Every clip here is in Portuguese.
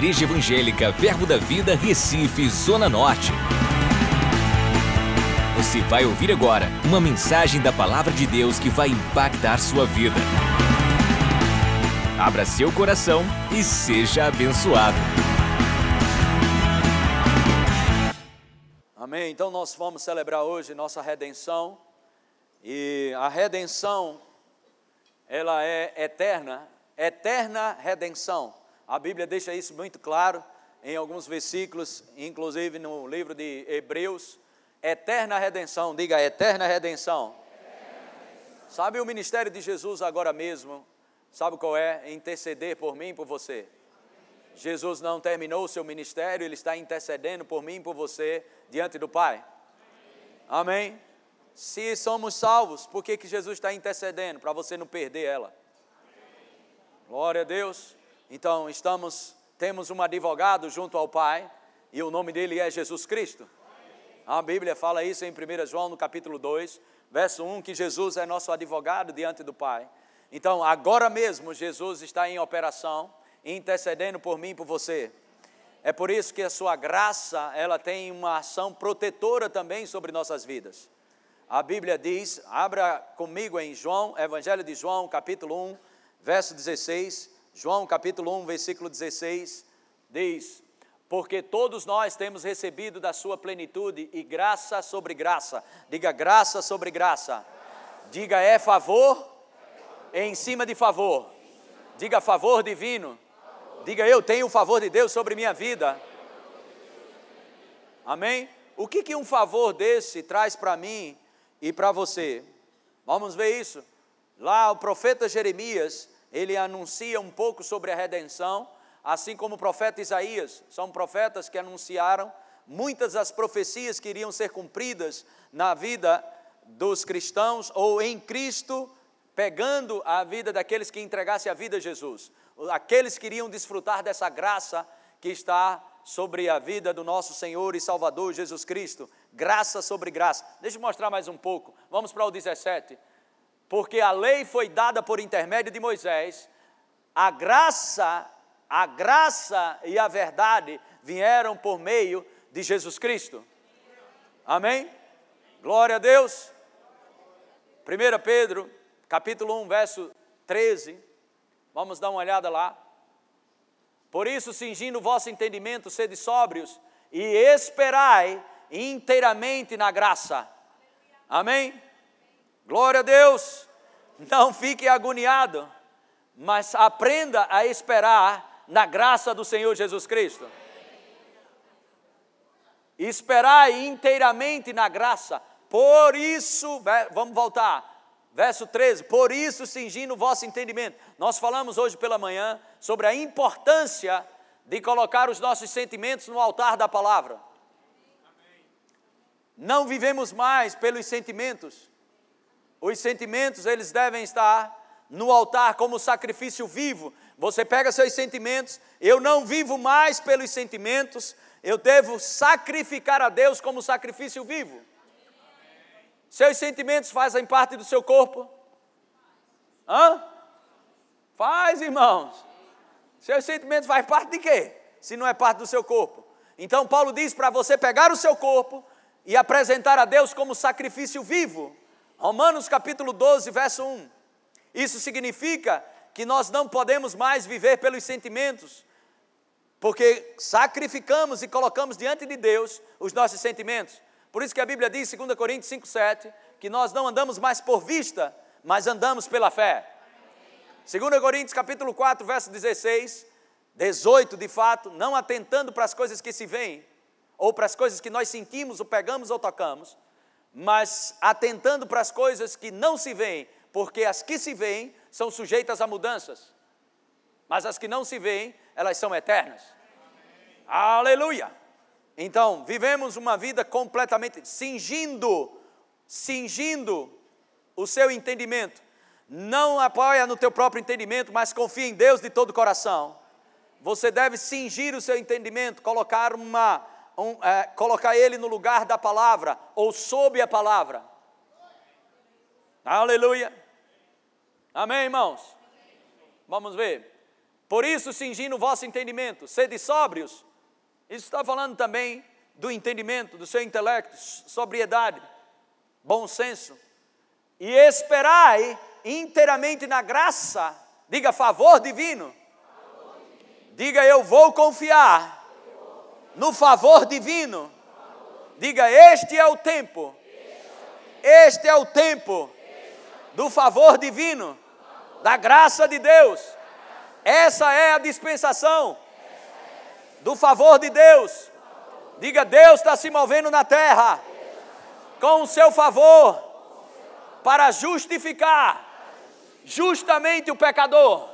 Igreja Evangélica Verbo da Vida, Recife, Zona Norte. Você vai ouvir agora uma mensagem da Palavra de Deus que vai impactar sua vida. Abra seu coração e seja abençoado. Amém. Então nós vamos celebrar hoje nossa redenção. E a redenção, ela é eterna, eterna redenção. A Bíblia deixa isso muito claro em alguns versículos, inclusive no livro de Hebreus. Eterna redenção, diga eterna redenção. Sabe o ministério de Jesus agora mesmo? Sabe qual é? Interceder por mim e por você. Jesus não terminou o seu ministério, ele está intercedendo por mim e por você diante do Pai. Amém? Se somos salvos, por que, que Jesus está intercedendo? Para você não perder ela. Glória a Deus. Então, estamos, temos um advogado junto ao Pai, e o nome dele é Jesus Cristo. A Bíblia fala isso em 1 João, no capítulo 2, verso 1, que Jesus é nosso advogado diante do Pai. Então, agora mesmo, Jesus está em operação, intercedendo por mim e por você. É por isso que a sua graça, ela tem uma ação protetora também sobre nossas vidas. A Bíblia diz, abra comigo em João, Evangelho de João, capítulo 1, verso 16. João capítulo 1, versículo 16, diz: Porque todos nós temos recebido da sua plenitude e graça sobre graça. Diga graça sobre graça. Diga é favor em cima de favor. Diga favor divino. Diga eu tenho o favor de Deus sobre minha vida. Amém? O que, que um favor desse traz para mim e para você? Vamos ver isso. Lá o profeta Jeremias, ele anuncia um pouco sobre a redenção, assim como o profeta Isaías, são profetas que anunciaram muitas das profecias que iriam ser cumpridas na vida dos cristãos ou em Cristo, pegando a vida daqueles que entregassem a vida a Jesus. Aqueles que iriam desfrutar dessa graça que está sobre a vida do nosso Senhor e Salvador Jesus Cristo. Graça sobre graça. Deixa eu mostrar mais um pouco. Vamos para o 17 porque a lei foi dada por intermédio de Moisés, a graça, a graça e a verdade vieram por meio de Jesus Cristo. Amém? Glória a Deus. 1 Pedro, capítulo 1, verso 13. Vamos dar uma olhada lá. Por isso, cingindo o vosso entendimento, sede sóbrios e esperai inteiramente na graça. Amém? Glória a Deus. Não fique agoniado, mas aprenda a esperar na graça do Senhor Jesus Cristo. Esperar inteiramente na graça. Por isso, vamos voltar. Verso 13: Por isso, cingindo o vosso entendimento. Nós falamos hoje pela manhã sobre a importância de colocar os nossos sentimentos no altar da palavra. Não vivemos mais pelos sentimentos, os sentimentos, eles devem estar no altar como sacrifício vivo. Você pega seus sentimentos, eu não vivo mais pelos sentimentos, eu devo sacrificar a Deus como sacrifício vivo. Seus sentimentos fazem parte do seu corpo? Hã? Faz, irmãos. Seus sentimentos fazem parte de quê? Se não é parte do seu corpo. Então Paulo diz para você pegar o seu corpo e apresentar a Deus como sacrifício vivo. Romanos capítulo 12, verso 1. Isso significa que nós não podemos mais viver pelos sentimentos, porque sacrificamos e colocamos diante de Deus os nossos sentimentos. Por isso que a Bíblia diz, 2 Coríntios 5, 7, que nós não andamos mais por vista, mas andamos pela fé. 2 Coríntios capítulo 4, verso 16, 18, de fato, não atentando para as coisas que se veem, ou para as coisas que nós sentimos, ou pegamos ou tocamos, mas atentando para as coisas que não se veem, porque as que se veem são sujeitas a mudanças, mas as que não se veem, elas são eternas. Amém. Aleluia! Então, vivemos uma vida completamente cingindo, cingindo o seu entendimento. Não apoia no teu próprio entendimento, mas confia em Deus de todo o coração. Você deve cingir o seu entendimento, colocar uma um, é, colocar ele no lugar da palavra ou sob a palavra. Aleluia. Amém, irmãos? Vamos ver. Por isso, cingindo o vosso entendimento, sede sóbrios. Isso está falando também do entendimento, do seu intelecto, sobriedade, bom senso. E esperai inteiramente na graça, diga favor divino. Diga eu vou confiar no favor divino. Diga este é o tempo. Este é o tempo do favor divino, da graça de Deus. Essa é a dispensação do favor de Deus. Diga, Deus está se movendo na terra com o seu favor para justificar justamente o pecador.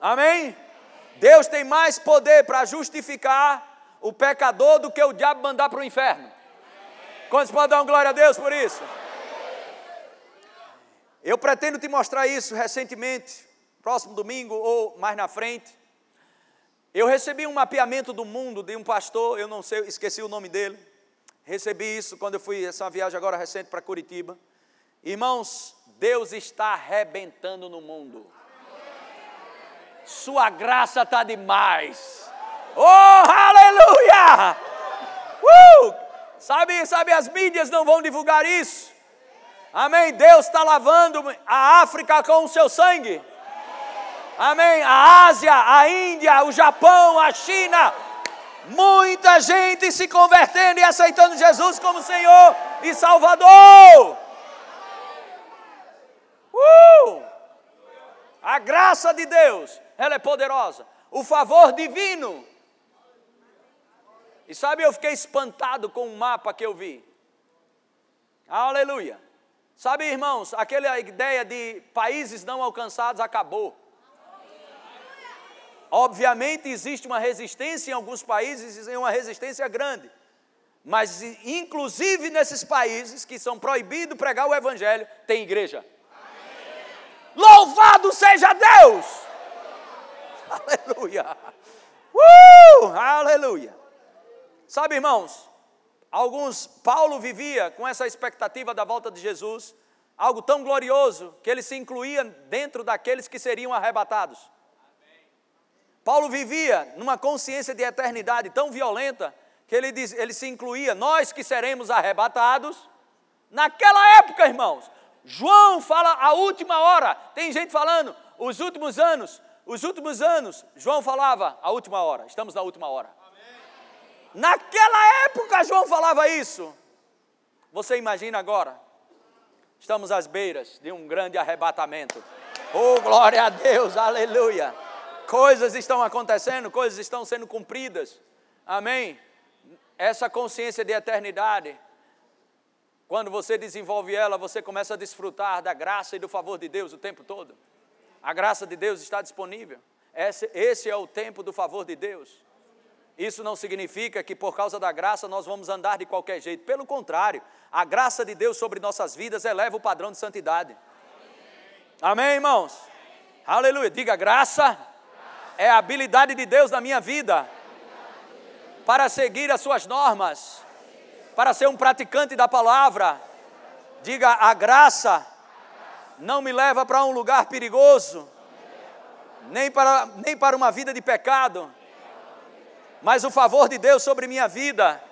Amém? Deus tem mais poder para justificar o pecador do que o diabo mandar para o inferno. Quantos podem dar glória a Deus por isso? Eu pretendo te mostrar isso recentemente, próximo domingo ou mais na frente. Eu recebi um mapeamento do mundo de um pastor, eu não sei, esqueci o nome dele. Recebi isso quando eu fui essa viagem agora recente para Curitiba. Irmãos, Deus está arrebentando no mundo. Sua graça está demais. Oh, aleluia! Uh! Sabe, sabe, as mídias não vão divulgar isso. Amém? Deus está lavando a África com o seu sangue. Amém? A Ásia, a Índia, o Japão, a China. Muita gente se convertendo e aceitando Jesus como Senhor e Salvador. Uh! A graça de Deus, ela é poderosa. O favor divino. E sabe, eu fiquei espantado com o mapa que eu vi. Aleluia. Sabe, irmãos, aquela ideia de países não alcançados acabou. Obviamente existe uma resistência em alguns países e uma resistência grande. Mas inclusive nesses países que são proibidos pregar o evangelho, tem igreja. Louvado seja Deus! Aleluia! Uh, aleluia! Sabe, irmãos, alguns, Paulo vivia com essa expectativa da volta de Jesus, algo tão glorioso que ele se incluía dentro daqueles que seriam arrebatados. Paulo vivia numa consciência de eternidade tão violenta que ele, diz, ele se incluía, nós que seremos arrebatados. Naquela época, irmãos, João fala a última hora. Tem gente falando os últimos anos, os últimos anos. João falava a última hora. Estamos na última hora. Amém. Naquela época João falava isso. Você imagina agora? Estamos às beiras de um grande arrebatamento. Oh, glória a Deus, aleluia. Coisas estão acontecendo, coisas estão sendo cumpridas. Amém? Essa consciência de eternidade quando você desenvolve ela, você começa a desfrutar da graça e do favor de Deus o tempo todo. A graça de Deus está disponível. Esse, esse é o tempo do favor de Deus. Isso não significa que por causa da graça nós vamos andar de qualquer jeito. Pelo contrário, a graça de Deus sobre nossas vidas eleva o padrão de santidade. Amém, irmãos? Aleluia. Diga graça é a habilidade de Deus na minha vida para seguir as suas normas para ser um praticante da palavra. Diga: a graça não me leva para um lugar perigoso, nem para, nem para uma vida de pecado, mas o favor de Deus sobre minha vida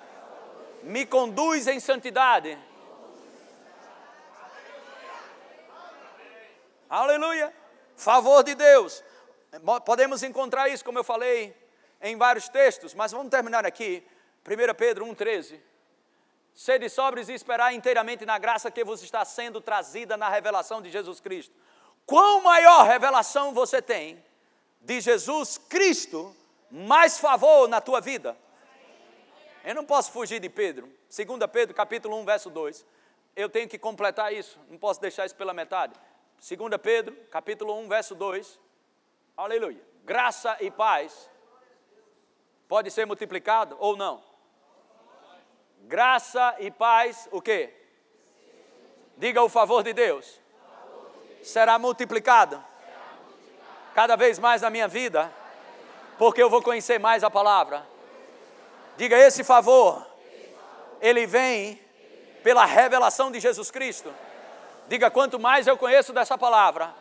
me conduz em santidade. Aleluia! Favor de Deus. Podemos encontrar isso, como eu falei, em vários textos, mas vamos terminar aqui. 1 Pedro 1,13. Sede sóbrios e esperar inteiramente na graça que vos está sendo trazida na revelação de Jesus Cristo. Quão maior revelação você tem de Jesus Cristo, mais favor na tua vida. Eu não posso fugir de Pedro. 2 Pedro, capítulo 1, verso 2. Eu tenho que completar isso, não posso deixar isso pela metade. 2 Pedro, capítulo 1, verso 2. Aleluia. Graça e paz pode ser multiplicado ou não? Graça e paz, o quê? Diga o favor de Deus. Será multiplicado cada vez mais na minha vida, porque eu vou conhecer mais a palavra. Diga esse favor, ele vem pela revelação de Jesus Cristo. Diga quanto mais eu conheço dessa palavra,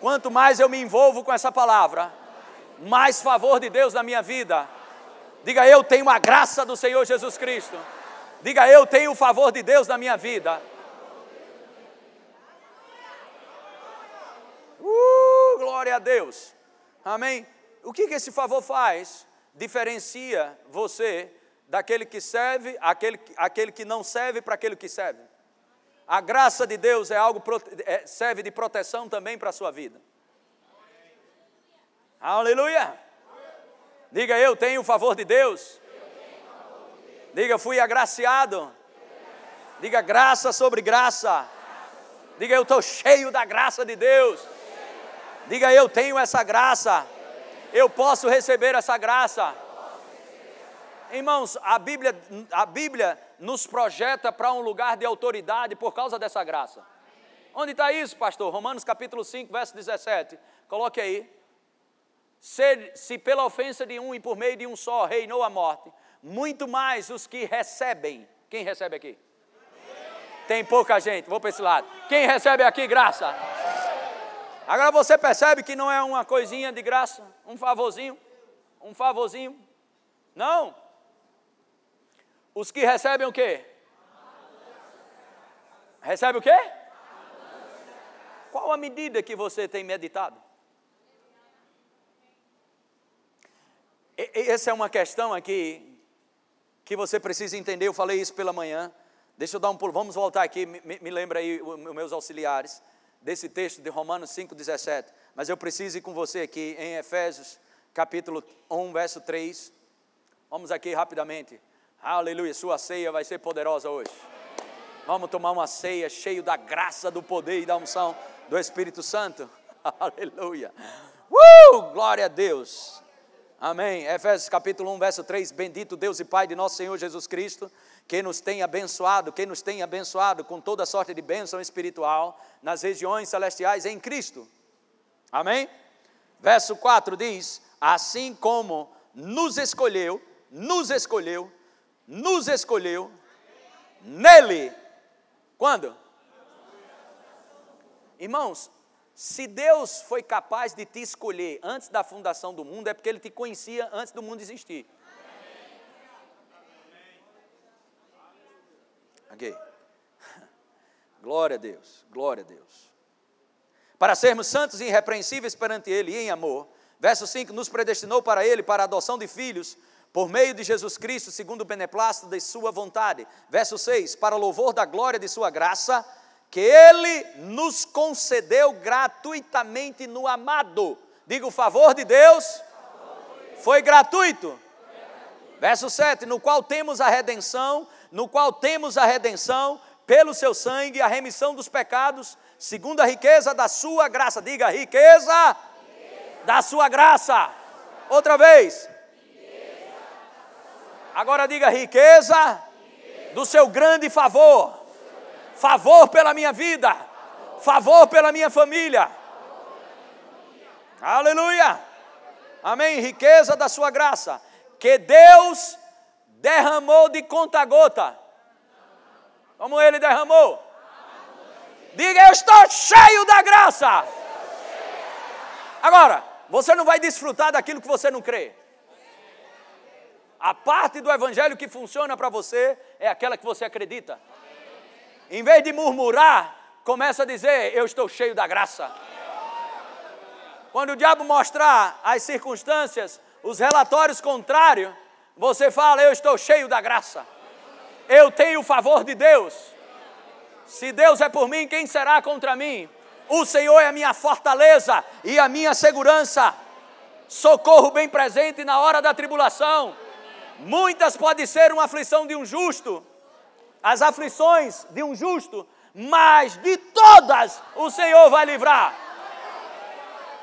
Quanto mais eu me envolvo com essa palavra, mais favor de Deus na minha vida. Diga eu tenho a graça do Senhor Jesus Cristo. Diga eu tenho o favor de Deus na minha vida. Uh, glória a Deus. Amém. O que, que esse favor faz? Diferencia você daquele que serve, aquele, aquele que não serve para aquele que serve. A graça de Deus é algo é, serve de proteção também para a sua vida. Aleluia! Diga eu tenho o favor de Deus. Diga fui agraciado. Diga graça sobre graça. Diga eu estou cheio da graça de Deus. Diga eu tenho essa graça. Eu posso receber essa graça. Irmãos, a Bíblia, a Bíblia nos projeta para um lugar de autoridade por causa dessa graça. Onde está isso, pastor? Romanos capítulo 5, verso 17. Coloque aí. Se, se pela ofensa de um e por meio de um só reinou a morte, muito mais os que recebem. Quem recebe aqui? Tem pouca gente, vou para esse lado. Quem recebe aqui graça? Agora você percebe que não é uma coisinha de graça, um favorzinho, um favorzinho. Não. Os que recebem o quê? Recebe o quê? Qual a medida que você tem meditado? E, essa é uma questão aqui que você precisa entender. Eu falei isso pela manhã. Deixa eu dar um pulo. Vamos voltar aqui. Me, me lembra aí os meus auxiliares desse texto de Romanos 5,17. Mas eu preciso ir com você aqui em Efésios, capítulo 1, verso 3. Vamos aqui rapidamente. Aleluia, sua ceia vai ser poderosa hoje. Vamos tomar uma ceia cheio da graça, do poder e da unção do Espírito Santo. Aleluia. Uh, glória a Deus. Amém. Efésios capítulo 1, verso 3. Bendito Deus e Pai de nosso Senhor Jesus Cristo, que nos tem abençoado, que nos tem abençoado com toda sorte de bênção espiritual nas regiões celestiais em Cristo. Amém? Verso 4 diz: Assim como nos escolheu, nos escolheu nos escolheu nele. Quando? Irmãos, se Deus foi capaz de te escolher antes da fundação do mundo, é porque Ele te conhecia antes do mundo existir. Ok. Glória a Deus, glória a Deus. Para sermos santos e irrepreensíveis perante Ele e em amor. Verso 5: Nos predestinou para Ele, para a adoção de filhos por meio de Jesus Cristo, segundo o beneplácito de Sua vontade. Verso 6: Para louvor da glória de Sua graça, que Ele nos concedeu gratuitamente no amado. Diga o favor de Deus, foi gratuito. Verso 7: No qual temos a redenção, no qual temos a redenção, pelo seu sangue, a remissão dos pecados, segundo a riqueza da sua graça. Diga, riqueza, riqueza. da sua graça. Outra vez Agora diga riqueza do seu grande favor. Favor pela minha vida. Favor pela minha família. Aleluia. Amém. Riqueza da sua graça. Que Deus derramou de conta gota. Como ele derramou. Diga, eu estou cheio da graça. Agora, você não vai desfrutar daquilo que você não crê. A parte do evangelho que funciona para você é aquela que você acredita. Em vez de murmurar, começa a dizer: Eu estou cheio da graça. Quando o diabo mostrar as circunstâncias, os relatórios contrários, você fala: Eu estou cheio da graça. Eu tenho o favor de Deus. Se Deus é por mim, quem será contra mim? O Senhor é a minha fortaleza e a minha segurança. Socorro bem presente na hora da tribulação. Muitas podem ser uma aflição de um justo, as aflições de um justo, mas de todas o Senhor vai livrar.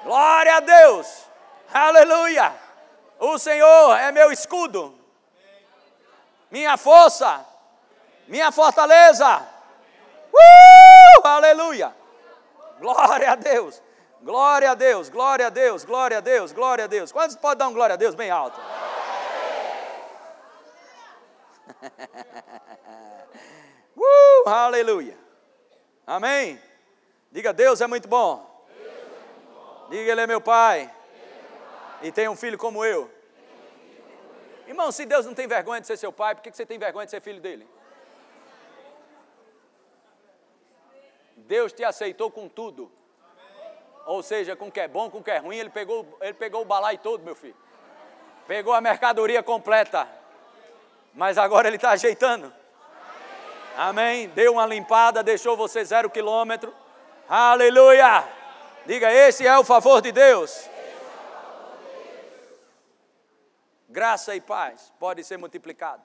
Glória a Deus, aleluia. O Senhor é meu escudo, minha força, minha fortaleza. Uh, aleluia. Glória a Deus, glória a Deus, glória a Deus, glória a Deus, glória a Deus. Quantos podem dar um glória a Deus bem alto? uh, aleluia. Amém. Diga, Deus é muito bom. Diga, Ele é meu pai. E tem um filho como eu. Irmão, se Deus não tem vergonha de ser seu pai, por que você tem vergonha de ser filho dele? Deus te aceitou com tudo. Ou seja, com o que é bom, com o que é ruim, ele pegou, ele pegou o balai todo, meu filho. Pegou a mercadoria completa. Mas agora ele está ajeitando. Amém. Deu uma limpada, deixou você zero quilômetro. Aleluia. Diga, esse é o favor de Deus. Graça e paz pode ser multiplicado.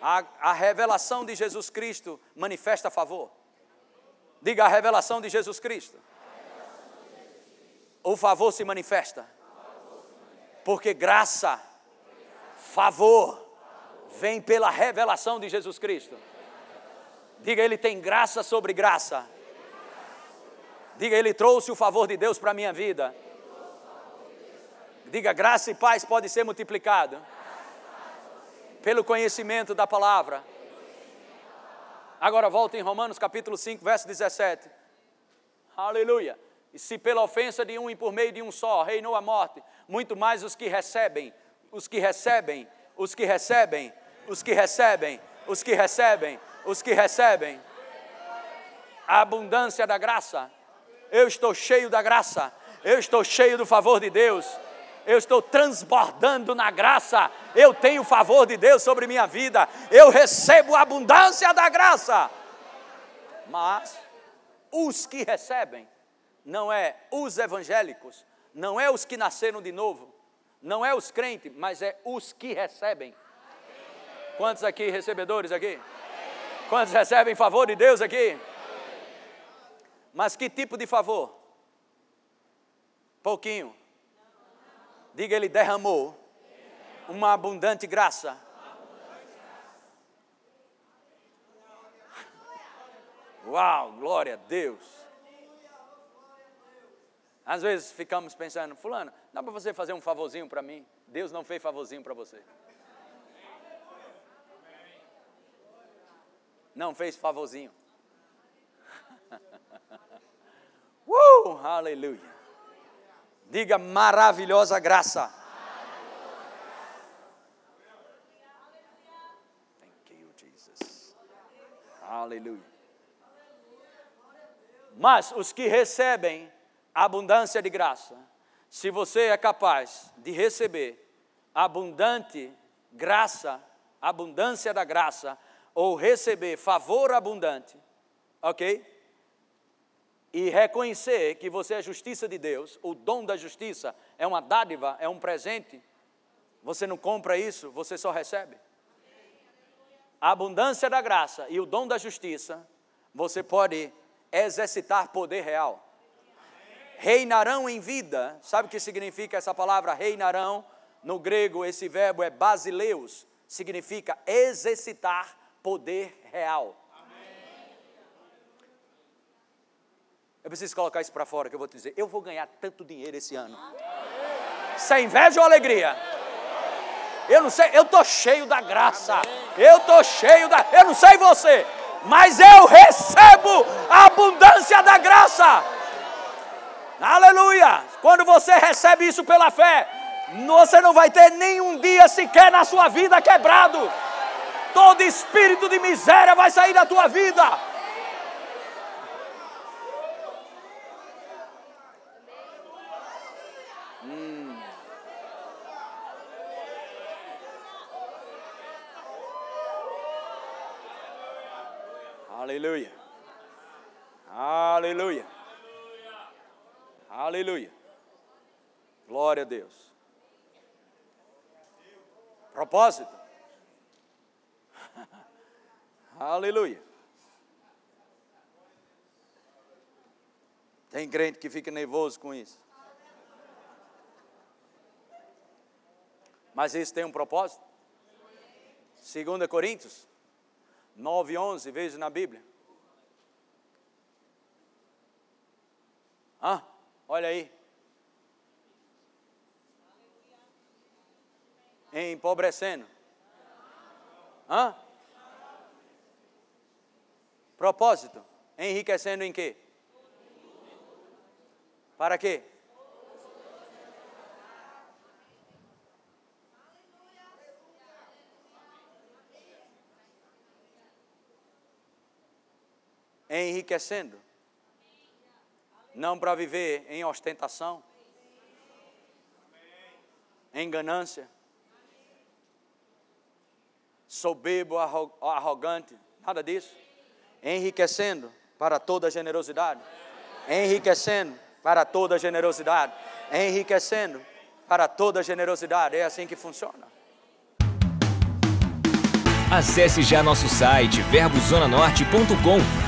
A, a revelação de Jesus Cristo manifesta favor. Diga a revelação de Jesus Cristo. O favor se manifesta. Porque graça, favor, vem pela revelação de Jesus Cristo. Diga, Ele tem graça sobre graça. Diga, Ele trouxe o favor de Deus para a minha vida. Diga, graça e paz pode ser multiplicado pelo conhecimento da palavra. Agora volta em Romanos capítulo 5, verso 17. Aleluia. E se pela ofensa de um e por meio de um só reinou a morte, muito mais os que recebem, os que recebem, os que recebem, os que recebem, os que recebem, os que recebem. A abundância da graça. Eu estou cheio da graça, eu estou cheio do favor de Deus, eu estou transbordando na graça, eu tenho o favor de Deus sobre minha vida, eu recebo a abundância da graça. Mas os que recebem, não é os evangélicos, não é os que nasceram de novo, não é os crentes, mas é os que recebem. Quantos aqui recebedores aqui? Quantos recebem favor de Deus aqui? Mas que tipo de favor? Pouquinho. Diga, ele derramou uma abundante graça. Uau, glória a Deus. Às vezes ficamos pensando, fulano, dá para você fazer um favorzinho para mim? Deus não fez favorzinho para você. Não fez favorzinho. uh, aleluia. Diga maravilhosa graça. Thank you, Jesus. Aleluia. Mas os que recebem abundância de graça, se você é capaz de receber abundante graça, abundância da graça, ou receber favor abundante, ok? E reconhecer que você é justiça de Deus, o dom da justiça é uma dádiva, é um presente, você não compra isso, você só recebe. A abundância da graça e o dom da justiça, você pode exercitar poder real. Reinarão em vida, sabe o que significa essa palavra reinarão? No grego, esse verbo é basileus, significa exercitar poder real. Eu preciso colocar isso para fora que eu vou te dizer. Eu vou ganhar tanto dinheiro esse ano. Sem inveja ou alegria? Eu não sei, eu tô cheio da graça. Eu tô cheio da, eu não sei você, mas eu recebo a abundância da graça. Aleluia! Quando você recebe isso pela fé, você não vai ter nenhum dia sequer na sua vida quebrado todo espírito de miséria vai sair da tua vida. Hum. Aleluia. Aleluia. Aleluia. Glória a Deus. Propósito. Aleluia. Tem crente que fica nervoso com isso. Mas isso tem um propósito. 2 Coríntios 9, 11, veja na Bíblia. Ah, Olha aí. Empobrecendo. Hã? Propósito. Enriquecendo em quê? Para quê? Enriquecendo. Não para viver em ostentação, em ganância, soberbo, arrogante, nada disso. Enriquecendo para toda generosidade. Enriquecendo para toda generosidade. Enriquecendo para toda generosidade. É assim que funciona. Acesse já nosso site verbozonanorte.com,